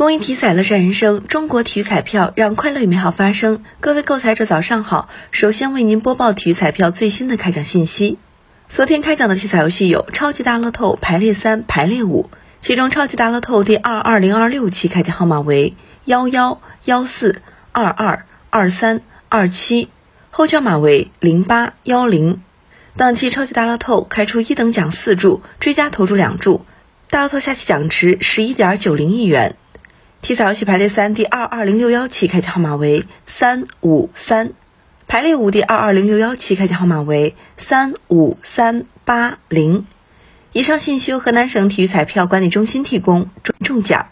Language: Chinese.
公益体彩乐善人生，中国体育彩票让快乐与美好发生。各位购彩者早上好，首先为您播报体育彩票最新的开奖信息。昨天开奖的体彩游戏有超级大乐透排列三、排列五，其中超级大乐透第二二零二六期开奖号码为幺幺幺四二二二三二七，后券码为零八幺零。当期超级大乐透开出一等奖四注，追加投注两注，大乐透下期奖池十一点九零亿元。体彩游戏排列三第二二零六幺期开奖号码为三五三，排列五第二二零六幺期开奖号码为三五三八零。以上信息由河南省体育彩票管理中心提供，中中奖。